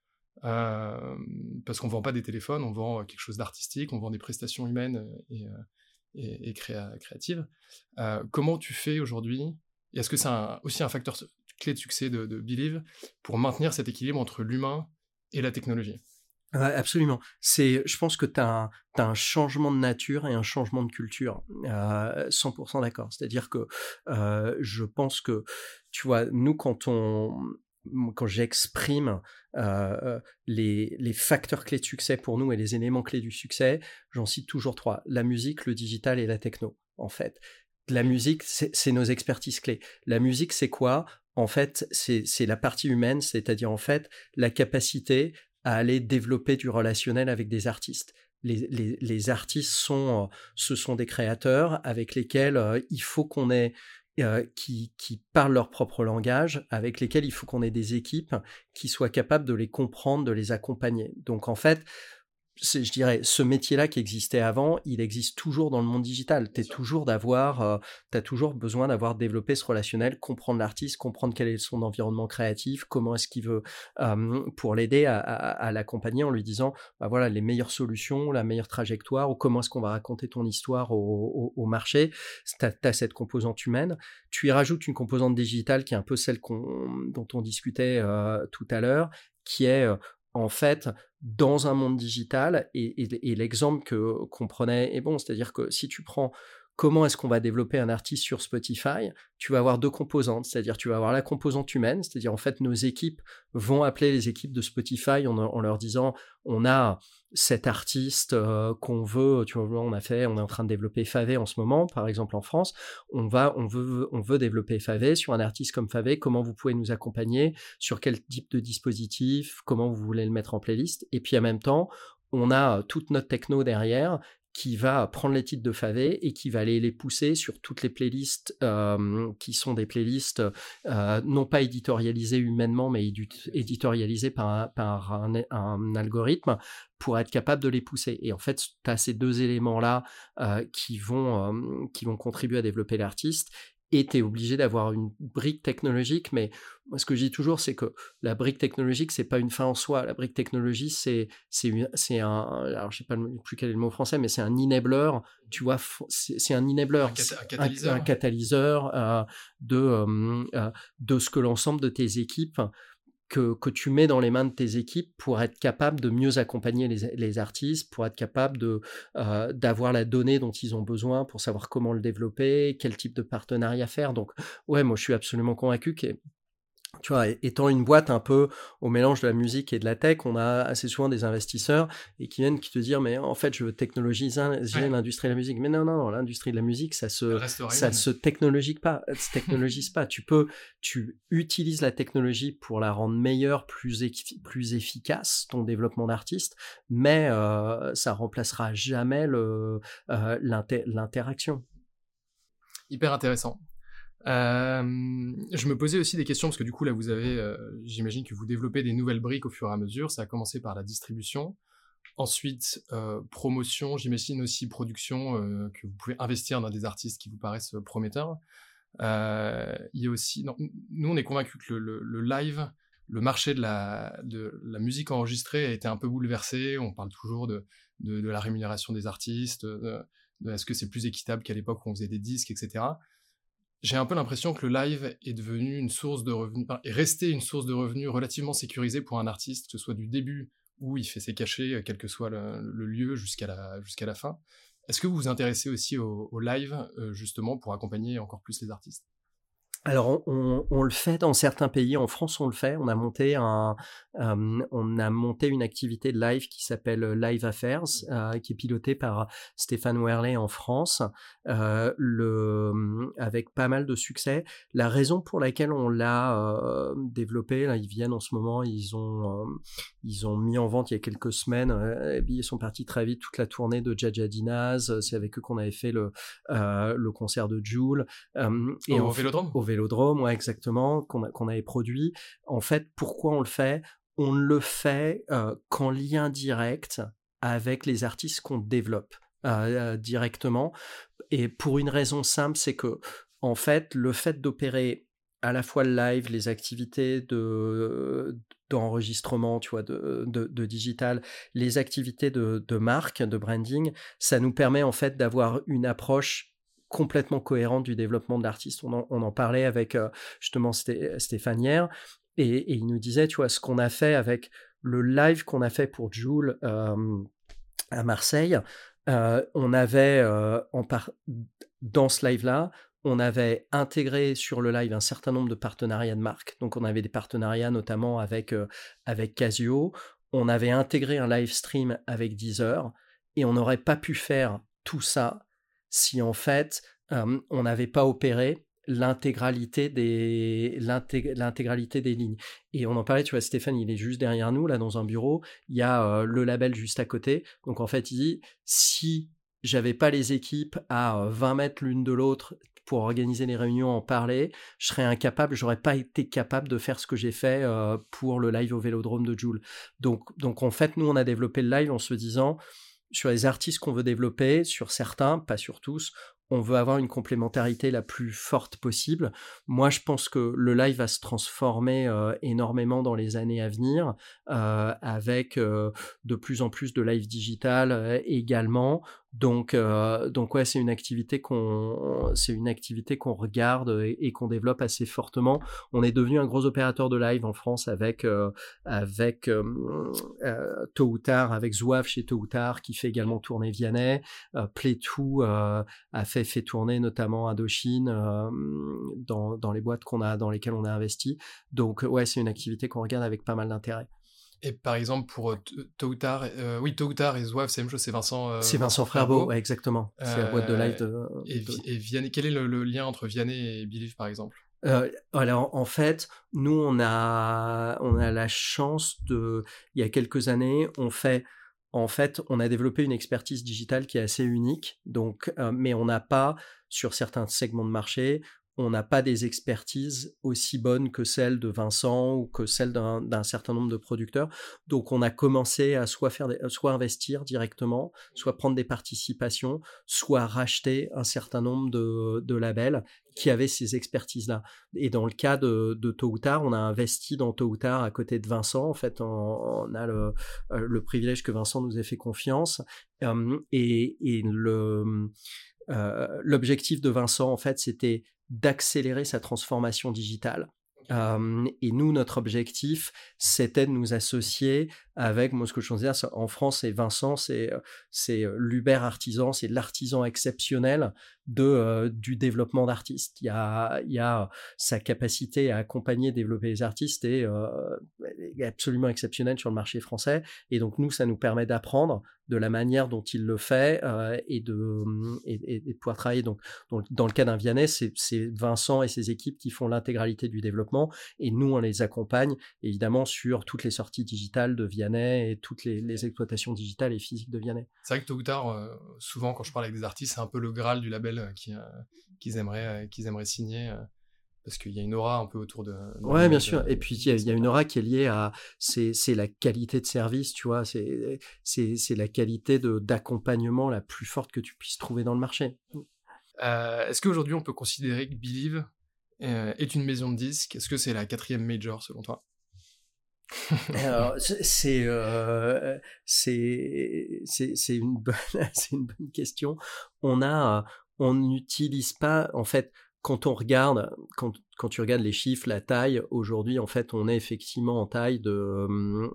euh, parce qu'on ne vend pas des téléphones, on vend quelque chose d'artistique, on vend des prestations humaines et, euh, créatives. comment tu fais aujourd'hui Est-ce que c'est aussi un facteur clé de succès de, de Believe pour maintenir cet équilibre entre l'humain et la technologie? Absolument. C'est, je pense que tu as, un changement de nature et un changement de culture. 100% d'accord. C'est-à-dire que euh, je pense que, tu vois, nous, quand on, quand j'exprime euh, les, les, facteurs clés de succès pour nous et les éléments clés du succès, j'en cite toujours trois. La musique, le digital et la techno, en fait. La musique, c'est nos expertises clés. La musique, c'est quoi? En fait, c'est la partie humaine, c'est-à-dire en fait la capacité à aller développer du relationnel avec des artistes. Les, les, artistes sont, euh, ce sont des créateurs avec lesquels euh, il faut qu'on ait euh, qui, qui, parlent leur propre langage, avec lesquels il faut qu'on ait des équipes qui soient capables de les comprendre, de les accompagner. Donc en fait, je dirais, ce métier-là qui existait avant, il existe toujours dans le monde digital. Tu toujours d'avoir, euh, as toujours besoin d'avoir développé ce relationnel, comprendre l'artiste, comprendre quel est son environnement créatif, comment est-ce qu'il veut, euh, pour l'aider à, l'accompagner en lui disant, bah voilà, les meilleures solutions, la meilleure trajectoire, ou comment est-ce qu'on va raconter ton histoire au, marché. Tu as, cette composante humaine. Tu y rajoutes une composante digitale qui est un peu celle dont on discutait euh, tout à l'heure, qui est en fait dans un monde digital et, l'exemple que qu'on prenait est bon, c'est-à-dire que si tu prends comment est-ce qu'on va développer un artiste sur Spotify, tu vas avoir deux composantes, c'est-à-dire tu vas avoir la composante humaine, c'est-à-dire en fait nos équipes vont appeler les équipes de Spotify en, leur disant on a cet artiste euh, qu'on veut, tu vois, on a fait, on est en train de développer Favé en ce moment, par exemple en France, on va, on veut, on veut développer Favé sur un artiste comme Favé, comment vous pouvez nous accompagner, sur quel type de dispositif, comment vous voulez le mettre en playlist, et puis en même temps, on a toute notre techno derrière qui va prendre les titres de Favé et qui va aller les pousser sur toutes les playlists euh, qui sont des playlists euh, non pas éditorialisées humainement, mais éditorialisées par, un, algorithme pour être capable de les pousser. Et en fait, tu as ces deux éléments-là euh, qui, vont, qui vont contribuer à développer l'artiste et tu es obligé d'avoir une brique technologique. Mais moi, ce que je dis toujours, c'est que la brique technologique, c'est pas une fin en soi. La brique technologie, c'est c'est un. Alors, je sais pas plus quel est le mot français, mais c'est un enabler. Tu vois, c'est un enabler, un, catalyseur, euh, de euh, euh, de ce que l'ensemble de tes équipes que, que, tu mets dans les mains de tes équipes pour être capable de mieux accompagner les, les artistes, pour être capable euh, d'avoir la donnée dont ils ont besoin, pour savoir comment le développer, quel type de partenariat faire. Donc, ouais, moi, je suis absolument convaincu que tu vois, étant une boîte un peu au mélange de la musique et de la tech, on a assez souvent des investisseurs et qui viennent qui te dire mais en fait je veux technologiser l'industrie de la musique. Mais non non, non l'industrie de la musique ça se ça se technologise pas, se technologise pas. Tu peux tu utilises la technologie pour la rendre meilleure, plus plus efficace ton développement d'artiste, mais euh, ça remplacera jamais le euh, l'interaction. Hyper intéressant. Euh, je me posais aussi des questions parce que du coup là vous avez, euh, j'imagine que vous développez des nouvelles briques au fur et à mesure. Ça a commencé par la distribution, ensuite euh, promotion, j'imagine aussi production que vous pouvez investir dans des artistes qui vous paraissent prometteurs. il y a aussi, nous on est convaincus que le, live, le marché de la, musique enregistrée a été un peu bouleversé. On parle toujours de, de, la rémunération des artistes, de, est-ce que c'est plus équitable qu'à l'époque où on faisait des disques, etc j'ai un peu l'impression que le live est devenu resté une source de revenus relativement sécurisée pour un artiste, que ce soit du début où il fait ses cachets, quel que soit le, lieu, jusqu'à la, fin. Est-ce que vous vous intéressez aussi au, au live, euh, justement, pour accompagner encore plus les artistes? Alors on, le fait dans certains pays. En France, on le fait. On a monté un, euh, on a monté une activité de live qui s'appelle Live Affairs, euh, qui est pilotée par Stéphane Werley en France, euh, le, avec pas mal de succès. La raison pour laquelle on l'a développé, là, ils viennent en ce moment, ils ont, ils ont mis en vente il y a quelques semaines. ils sont partis très vite toute la tournée de Jaja Dinaz. C'est avec eux qu'on avait fait le, le concert de Joule. et au, Vélodrome? Vélodrome, ouais, exactement, qu'on avait produit. En fait, pourquoi on le fait? On le fait euh, qu'en lien direct avec les artistes qu'on développe euh, euh, directement. Et pour une raison simple, c'est que, en fait, le fait d'opérer à la fois le live, les activités de d'enregistrement, tu vois, de, de, digital, les activités de, de marque, de branding, ça nous permet en fait d'avoir une approche complètement cohérente du développement de l'artiste. On, en, parlait avec euh, justement Stéphane hier, et, il nous disait, tu vois, ce qu'on a fait avec le live qu'on a fait pour Joule euh, à Marseille, euh, on avait en dans ce live-là, on avait intégré sur le live un certain nombre de partenariats de marque. Donc on avait des partenariats notamment avec, avec Casio. On avait intégré un live stream avec Deezer et on n'aurait pas pu faire tout ça si en fait on n'avait pas opéré l'intégralité des l'intégralité des lignes. Et on en parlait tu vois Stéphane il est juste derrière nous là dans un bureau. Il y a le label juste à côté. Donc en fait il dit si j'avais pas les équipes à 20 mètres l'une de l'autre pour organiser les réunions, en parler, je serais incapable, j'aurais pas été capable de faire ce que j'ai fait pour le live au Vélodrome de Joule. Donc, donc en fait, nous on a développé le live en se disant, sur les artistes qu'on veut développer, sur certains, pas sur tous, on veut avoir une complémentarité la plus forte possible. Moi, je pense que le live va se transformer euh, énormément dans les années à venir, euh, avec euh, de plus en plus de live digital également. Donc, euh, donc ouais, c'est une activité qu'on, c'est une activité qu'on regarde et, qu'on développe assez fortement. On est devenu un gros opérateur de live en France avec, euh, avec euh, euh Tôt ou Tard, avec Zouave chez Tôt ou Tard qui fait également tourner Vianney. Euh, Playtoo a fait fait tourner notamment Indochine dans, dans les boîtes qu'on a, dans lesquelles on a investi. Donc ouais, c'est une activité qu'on regarde avec pas mal d'intérêt. Et par exemple, pour euh, Tôt ou Tard, euh, oui, Tôt ou Tard et Zouave, c'est la même chose, c'est Vincent. Euh, c'est Vincent Frerbeau, exactement. C'est la boîte de live de. Et, et Vianney, quel est le, lien entre Vianney et Believe, par exemple? Alors en fait, nous on a on a la chance de il y a quelques années, on fait en fait, on a développé une expertise digitale qui est assez unique. Donc, mais on n'a pas sur certains segments de marché, on n'a pas des expertises aussi bonnes que celles de Vincent ou que celles d'un certain nombre de producteurs. Donc on a commencé à soit, faire soit investir directement, soit prendre des participations, soit racheter un certain nombre de, labels qui avaient ces expertises-là. Et dans le cas de, de Tôt ou Tard, on a investi dans Tôt ou Tard à côté de Vincent. En fait, on, a le, le, privilège que Vincent nous ait fait confiance. et, et le l'objectif de Vincent, en fait, c'était d'accélérer sa transformation digitale. Et nous, notre objectif, c'était de nous associer avec, moi, ce que je dire, en France, c'est Vincent, c'est, c'est l'Uber artisan, c'est l'artisan exceptionnel de, du développement d'artistes. Il y a, il y a sa capacité à accompagner, développer les artistes est, est absolument exceptionnelle sur le marché français. Et donc, nous, ça nous permet d'apprendre de la manière dont il le fait et, de, et, de pouvoir travailler. Donc, dans, le cas d'un Vianney, c'est, c'est Vincent et ses équipes qui font l'intégralité du développement et nous, on les accompagne évidemment sur toutes les sorties digitales de Vianney et toutes les, exploitations digitales et physiques de Vianney. C'est vrai que tôt ou tard, souvent quand je parle avec des artistes, c'est un peu le graal du label qu'ils aimeraient, qu'ils aimeraient signer parce qu'il y a une aura un peu autour de. ouais, bien sûr. Et puis il y, a une aura qui est liée à c'est la qualité de service, tu vois. C'est c'est la qualité d'accompagnement la plus forte que tu puisses trouver dans le marché. Euh, est-ce qu'aujourd'hui on peut considérer que Believe euh, est une maison de disques? Est-ce que c'est la quatrième major selon toi? C'est euh, c'est c'est une bonne c'est une bonne question. On a on n'utilise pas en fait quand on regarde, quand, quand, tu regardes les chiffres, la taille, aujourd'hui, en fait, on est effectivement en taille de,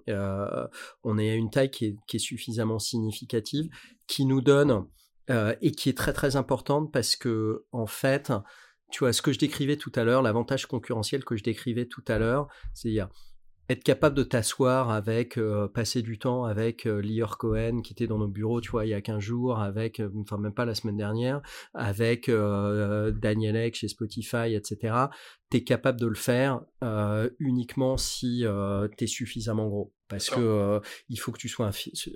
euh, on est à une taille qui est, qui est, suffisamment significative, qui nous donne euh, et qui est très très importante parce que, en fait, tu vois, ce que je décrivais tout à l'heure, l'avantage concurrentiel que je décrivais tout à l'heure, c'est-à-dire être capable de t'asseoir avec, euh, passer du temps avec euh, Lior Cohen qui était dans nos bureaux, tu vois, il y a 15 jours, avec, euh, enfin même pas la semaine dernière, avec Daniel Ek chez Spotify, etc. Tu es capable de le faire uniquement si tu es suffisamment gros parce que euh, il faut que tu sois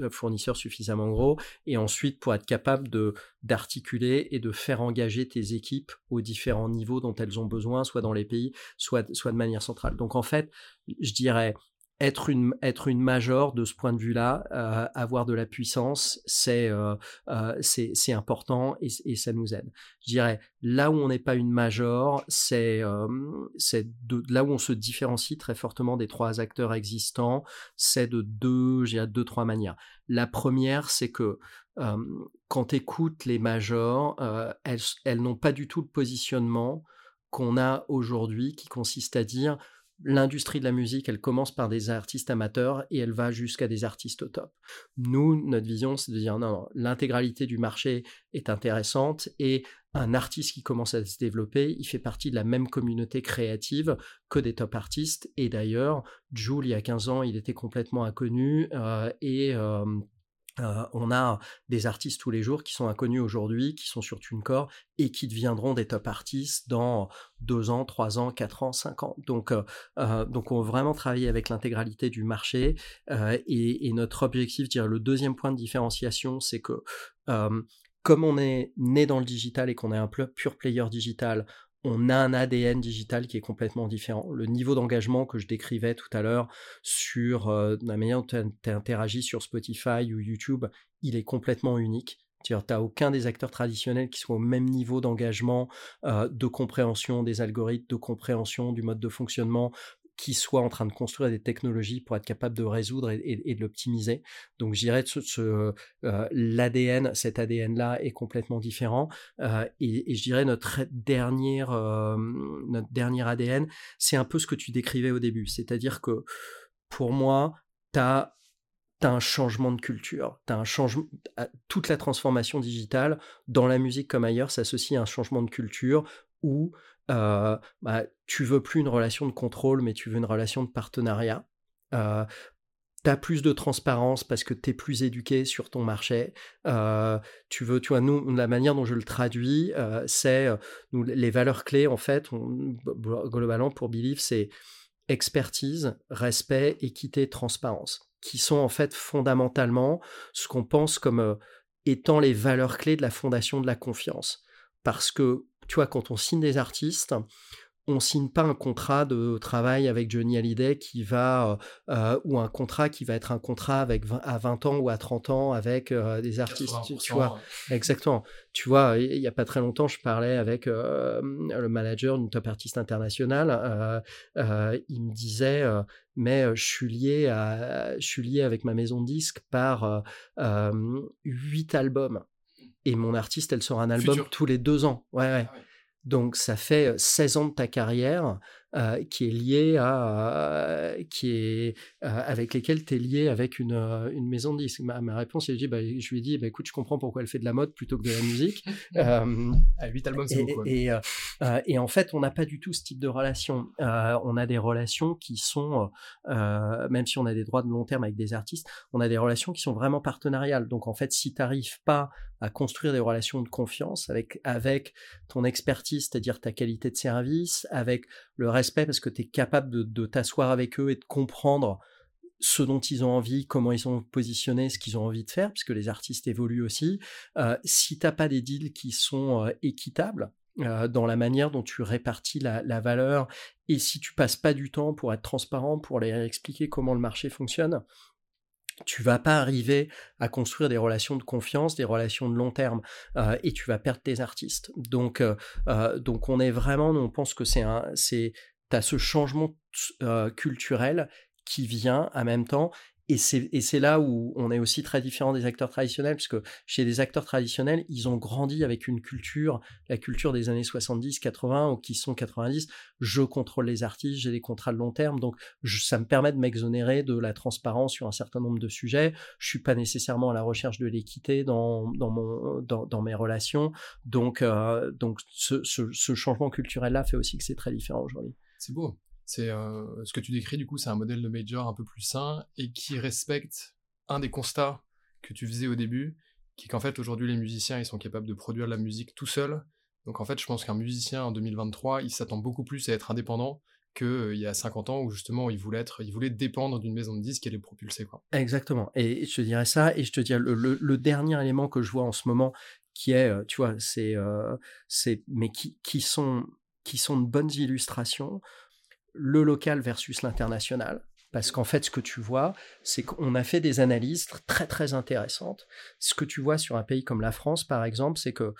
un fournisseur suffisamment gros et ensuite pour être capable de d'articuler et de faire engager tes équipes aux différents niveaux dont elles ont besoin, soit dans les pays, soit soit de manière centrale. Donc en fait, je dirais être une, être une major de ce point de vue-là, euh, avoir de la puissance, c'est euh, euh, important et, et, ça nous aide. Je dirais, là où on n'est pas une major, c'est c'est là où on se différencie très fortement des trois acteurs existants, c'est de deux, j'ai deux, trois manières. La première, c'est que quand tu écoutes les majors, elles, elles n'ont pas du tout le positionnement qu'on a aujourd'hui qui consiste à dire l'industrie de la musique, elle commence par des artistes amateurs et elle va jusqu'à des artistes au top. Nous, notre vision, c'est de dire non, l'intégralité du marché est intéressante et un artiste qui commence à se développer, il fait partie de la même communauté créative que des top artistes. Et d'ailleurs, Jules, il y a 15 ans, il était complètement inconnu euh, et euh, euh, on a des artistes tous les jours qui sont inconnus aujourd'hui, qui sont sur TuneCore et qui deviendront des top artistes dans deux ans, trois ans, quatre ans, cinq ans. Donc, euh, euh, donc on vraiment travailler avec l'intégralité du marché et, notre objectif, dire le deuxième point de différenciation, c'est que comme on est né dans le digital et qu'on est un pur player digital, on a un ADN digital qui est complètement différent. Le niveau d'engagement que je décrivais tout à l'heure sur euh, la manière dont tu interagis sur Spotify ou YouTube, il est complètement unique. Tu n'as aucun des acteurs traditionnels qui soit au même niveau d'engagement, euh, de compréhension des algorithmes, de compréhension du mode de fonctionnement, qui soit en train de construire des technologies pour être capable de résoudre et, de l'optimiser. Donc, je dirais ce, euh, l'ADN, cet ADN-là est complètement différent. Euh, et, je dirais notre dernière, euh, notre dernier ADN, c'est un peu ce que tu décrivais au début. C'est-à-dire que pour moi, tu as un changement de culture, as un changement, toute la transformation digitale dans la musique comme ailleurs s'associe à un changement de culture où bah, tu veux plus une relation de contrôle, mais tu veux une relation de partenariat. Euh, tu as plus de transparence parce que tu es plus éduqué sur ton marché. Tu veux, tu vois, nous, la manière dont je le traduis, c'est les valeurs clés, en fait, globalement pour Believe, c'est expertise, respect, équité, transparence, qui sont en fait fondamentalement ce qu'on pense comme étant les valeurs clés de la fondation de la confiance. Parce que tu vois, quand on signe des artistes, on signe pas un contrat de travail avec Johnny Hallyday qui va euh, ou un contrat qui va être un contrat avec à 20 ans ou à 30 ans avec euh, des artistes tu, vois. exactement. Tu vois il y a pas très longtemps je parlais avec euh, le manager d'une top artiste internationale il me disait mais je suis lié à je suis lié avec ma maison de disques par huit albums et mon artiste elle sort un album tous les deux ans. Ouais ouais. Ah donc ça fait 16 ans de ta carrière euh, qui est lié à qui est euh, avec lesquels tu es lié avec une, euh, une maison de disques. Ma, réponse, je, bah, je lui ai dit bah, écoute, je comprends pourquoi elle fait de la mode plutôt que de la musique. à 8 albums, c'est beaucoup. Et, et, en fait, on n'a pas du tout ce type de relation. on a des relations qui sont, même si on a des droits de long terme avec des artistes, on a des relations qui sont vraiment partenariales. Donc en fait, si tu n'arrives pas à construire des relations de confiance avec, avec ton expertise, c'est-à-dire ta qualité de service, avec le respect parce que tu es capable de, t'asseoir avec eux et de comprendre ce dont ils ont envie, comment ils sont positionnés, ce qu'ils ont envie de faire, puisque les artistes évoluent aussi. Euh, si t'as pas des deals qui sont euh, équitables euh, dans la manière dont tu répartis la, la, valeur, et si tu passes pas du temps pour être transparent, pour leur expliquer comment le marché fonctionne, tu vas pas arriver à construire des relations de confiance, des relations de long terme, euh, et tu vas perdre tes artistes. Donc, euh, euh, donc on est vraiment, on pense que c'est un, c'est, t'as ce changement culturel qui vient en même temps et c'est là où on est aussi très différent des acteurs traditionnels, puisque chez les acteurs traditionnels, ils ont grandi avec une culture, la culture des années 70, 80 ou qui sont 90. Je contrôle les artistes, j'ai des contrats de long terme, donc ça me permet de m'exonérer de la transparence sur un certain nombre de sujets. Je suis pas nécessairement à la recherche de l'équité dans, mes relations. Donc, euh, donc ce, ce changement culturel-là fait aussi que c'est très différent aujourd'hui. C'est beau. C'est euh, ce que tu décris du coup, c'est un modèle de major un peu plus sain et qui respecte un des constats que tu faisais au début, qui est qu'en fait aujourd'hui les musiciens ils sont capables de produire de la musique tout seuls. Donc en fait, je pense qu'un musicien en 2023, il s'attend beaucoup plus à être indépendant qu'il euh, y a 50 ans où justement il voulait être, il voulait dépendre d'une maison de disques et les propulser. Exactement. Et je te dirais ça et je te dirais le, dernier élément que je vois en ce moment qui est, euh, tu vois, c'est, c'est, mais qui, qui sont qui sont de bonnes illustrations le local versus l'international. Parce qu'en fait, ce que tu vois, c'est qu'on a fait des analyses très très intéressantes. Ce que tu vois sur un pays comme la France, par exemple, c'est que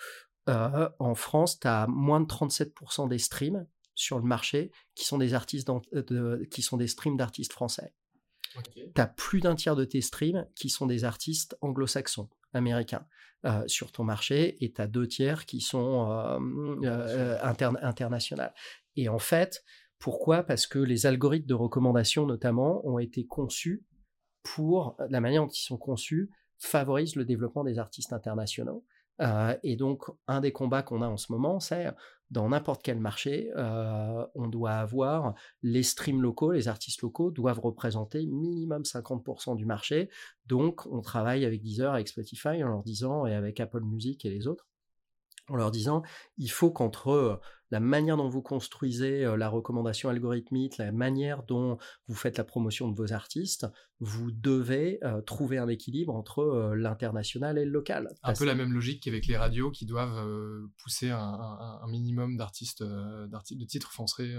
euh, en France, tu as moins de 37% des streams sur le marché qui sont des artistes euh, qui sont des streams d'artistes français. Tu as plus d'un tiers de tes streams qui sont des artistes anglo-saxons, américains, euh, sur ton marché, et tu as deux tiers qui sont internationaux. Et en fait, pourquoi? Parce que les algorithmes de recommandation, notamment, ont été conçus pour, la manière dont ils sont conçus, favorise le développement des artistes internationaux. Euh, et donc, un des combats qu'on a en ce moment, c'est dans n'importe quel marché, euh, on doit avoir les streams locaux, les artistes locaux doivent représenter minimum 50% du marché. Donc, on travaille avec Deezer, avec Spotify en leur disant, et avec Apple Music et les autres, en leur disant, il faut qu'entre la manière dont vous construisez la recommandation algorithmique, la manière dont vous faites la promotion de vos artistes, vous devez trouver un équilibre entre l'international et le local. Un peu la même logique qu'avec les radios qui doivent pousser un, minimum d'artistes, de titres français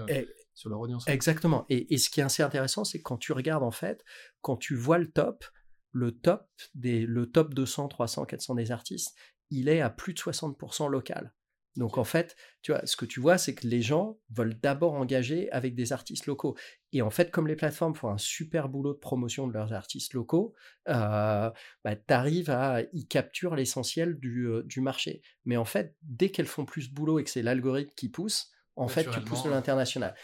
sur leur audience. Exactement. Et, et ce qui est assez intéressant, c'est que quand tu regardes en fait, quand tu vois le top, le top des le top 200, 300, 400 des artistes, il est à plus de 60% local. Donc en fait, tu vois, ce que tu vois, c'est que les gens veulent d'abord engager avec des artistes locaux. Et en fait, comme les plateformes font un super boulot de promotion de leurs artistes locaux, euh, bah, tu arrives à y capturer l'essentiel du, euh, du, marché. Mais en fait, dès qu'elles font plus de boulot et que c'est l'algorithme qui pousse, en fait, tu pousses de l'international.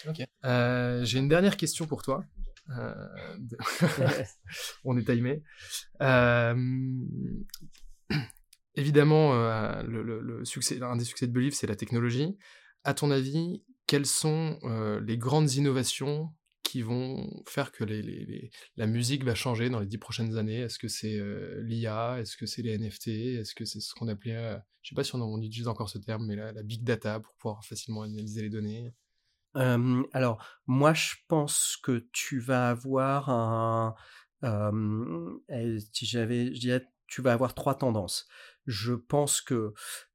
Euh, j'ai une dernière question pour toi. On est timé. Évidemment, euh, des succès de Believe, c'est la technologie. À ton avis, quelles sont euh, les grandes innovations qui vont faire que la musique va changer dans les dix prochaines années? Est-ce que c'est euh, l'IA Est-ce que c'est les NFT Est-ce que c'est ce qu'on appelait, je sais pas si on, utilise encore ce terme, mais la, big data pour pouvoir facilement analyser les données? Alors, moi, je pense que tu vas avoir un. si j'avais, je dirais, tu vas avoir trois tendances. Je pense que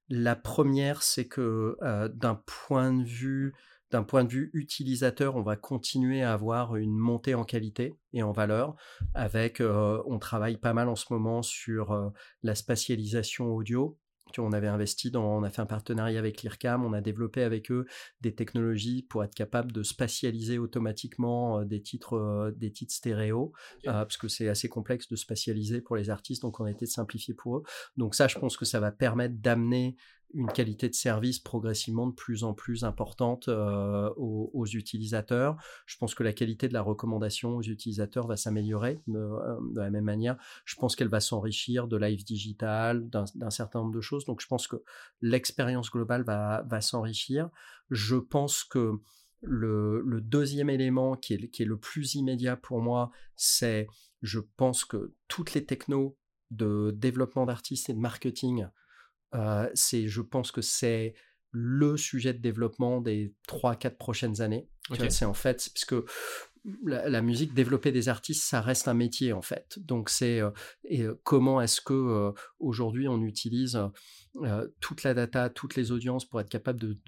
la première, c'est que d'un point de vue utilisateur, on va continuer à avoir une montée en qualité et en valeur. Avec, on travaille pas mal en ce moment sur la spatialisation audio on avait investi dans, on a fait un partenariat avec l'IRCAM, on a développé avec eux des technologies pour être capable de spatialiser automatiquement euh, des titres, euh, des titres stéréo, euh, parce que c'est assez complexe de spatialiser pour les artistes, donc on a été de simplifier pour eux. Donc ça, je pense que ça va permettre d'amener une qualité de service progressivement de plus en plus importante euh, aux, utilisateurs. Je pense que la qualité de la recommandation aux utilisateurs va s'améliorer de, euh, la même manière. Je pense qu'elle va s'enrichir de live digital, d'un certain nombre de choses. Donc je pense que l'expérience globale va, s'enrichir. Je pense que le, deuxième élément qui est, qui est le plus immédiat pour moi, c'est je pense que toutes les technos de développement d'artistes et de marketing euh, c'est, je pense que c'est le sujet de développement des 3-4 prochaines années. C'est en fait, puisque la, musique, développer des artistes, ça reste un métier en fait. Donc c'est euh, et comment est-ce que aujourd'hui on utilise euh, toute la data, toutes les audiences pour être capable de,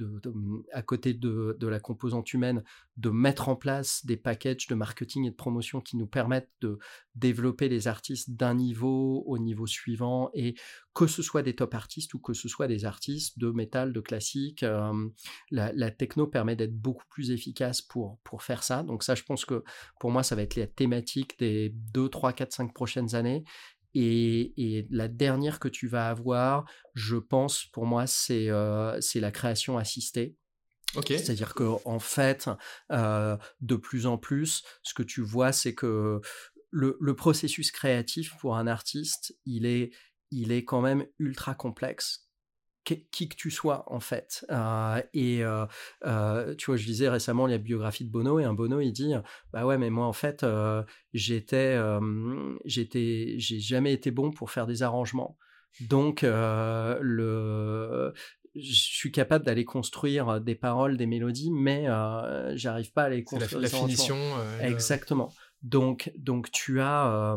à côté de, la composante humaine, de mettre en place des packages de marketing et de promotion qui nous permettent de développer les artistes d'un niveau au niveau suivant et que ce soit des top artistes ou que ce soit des artistes de métal, de classique, euh, la, techno permet d'être beaucoup plus efficace pour, pour faire ça. Donc ça, je pense que pour moi, ça va être la thématique des 2, 3, 4, 5 prochaines années. Et, la dernière que tu vas avoir, je pense, pour moi, c'est euh, la création assistée. C'est-à-dire que en fait, euh, de plus en plus, ce que tu vois, c'est que le, le, processus créatif pour un artiste, il est, il est quand même ultra complexe qui que tu sois en fait. Euh, et euh, euh, tu vois, je lisais récemment la biographie de Bono et un Bono il dit bah ouais mais moi en fait j'étais j'étais j'ai jamais été bon pour faire des arrangements. Donc le je suis capable d'aller construire des paroles, des mélodies, mais j'arrive pas à les construire. La, la finition. Exactement. Donc, donc tu as,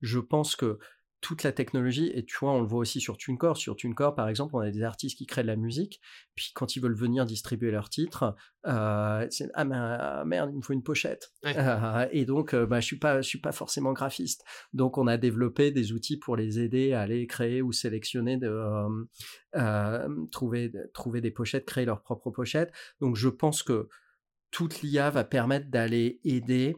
je pense que toute la technologie, et tu vois, on le voit aussi sur TuneCore. Sur TuneCore, par exemple, on a des artistes qui créent de la musique, puis quand ils veulent venir distribuer leurs titres, euh, c'est ah, ah, merde, il me faut une pochette. Euh, et donc, bah, je suis pas, je suis pas forcément graphiste. Donc, on a développé des outils pour les aider à aller créer ou sélectionner, de, trouver, trouver des pochettes, créer leurs propres pochettes. Donc, je pense que toute l'IA va permettre d'aller aider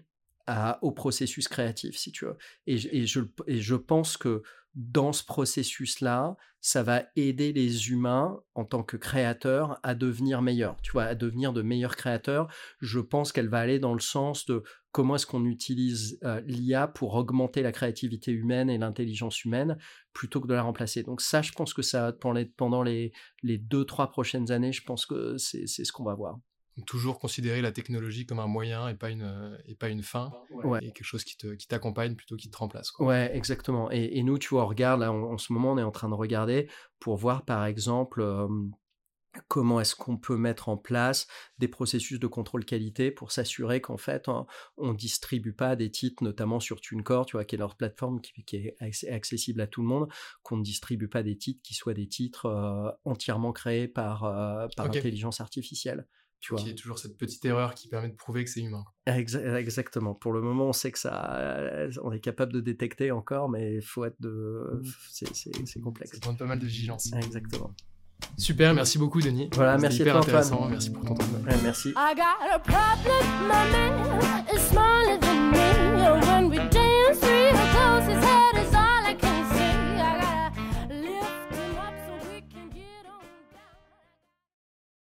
au processus créatif, si tu veux. Et, je, je pense que dans ce processus-là, ça va aider les humains en tant que créateurs à devenir meilleurs, tu vois, à devenir de meilleurs créateurs. Je pense qu'elle va aller dans le sens de comment est-ce qu'on utilise euh, l'IA pour augmenter la créativité humaine et l'intelligence humaine plutôt que de la remplacer. Donc ça, je pense que ça, pendant les, les deux, trois prochaines années, je pense que c'est ce qu'on va voir toujours considérer la technologie comme un moyen et pas une, et pas une fin, et quelque chose qui, te, qui t'accompagne plutôt qu'il te remplace. Quoi. Ouais, exactement. Et, nous, tu vois, on regarde, là, en ce moment, on est en train de regarder pour voir, par exemple, comment est-ce qu'on peut mettre en place des processus de contrôle qualité pour s'assurer qu'en fait, on, ne distribue pas des titres, notamment sur TuneCore, tu vois, qui est leur plateforme qui, est accessible à tout le monde, qu'on ne distribue pas des titres qui soient des titres entièrement créés par, par intelligence artificielle. Tu vois. Qui est toujours cette petite erreur qui permet de prouver que c'est humain. Exactement. Pour le moment, on sait que ça, euh, on est capable de détecter encore, mais il faut être de, mmh. c'est complexe. Ça demande pas mal de vigilance. Exactement. Super, merci beaucoup Denis. Voilà, merci hyper à toi, intéressant. Merci pour ton temps. Ouais, merci. I got a problem, my man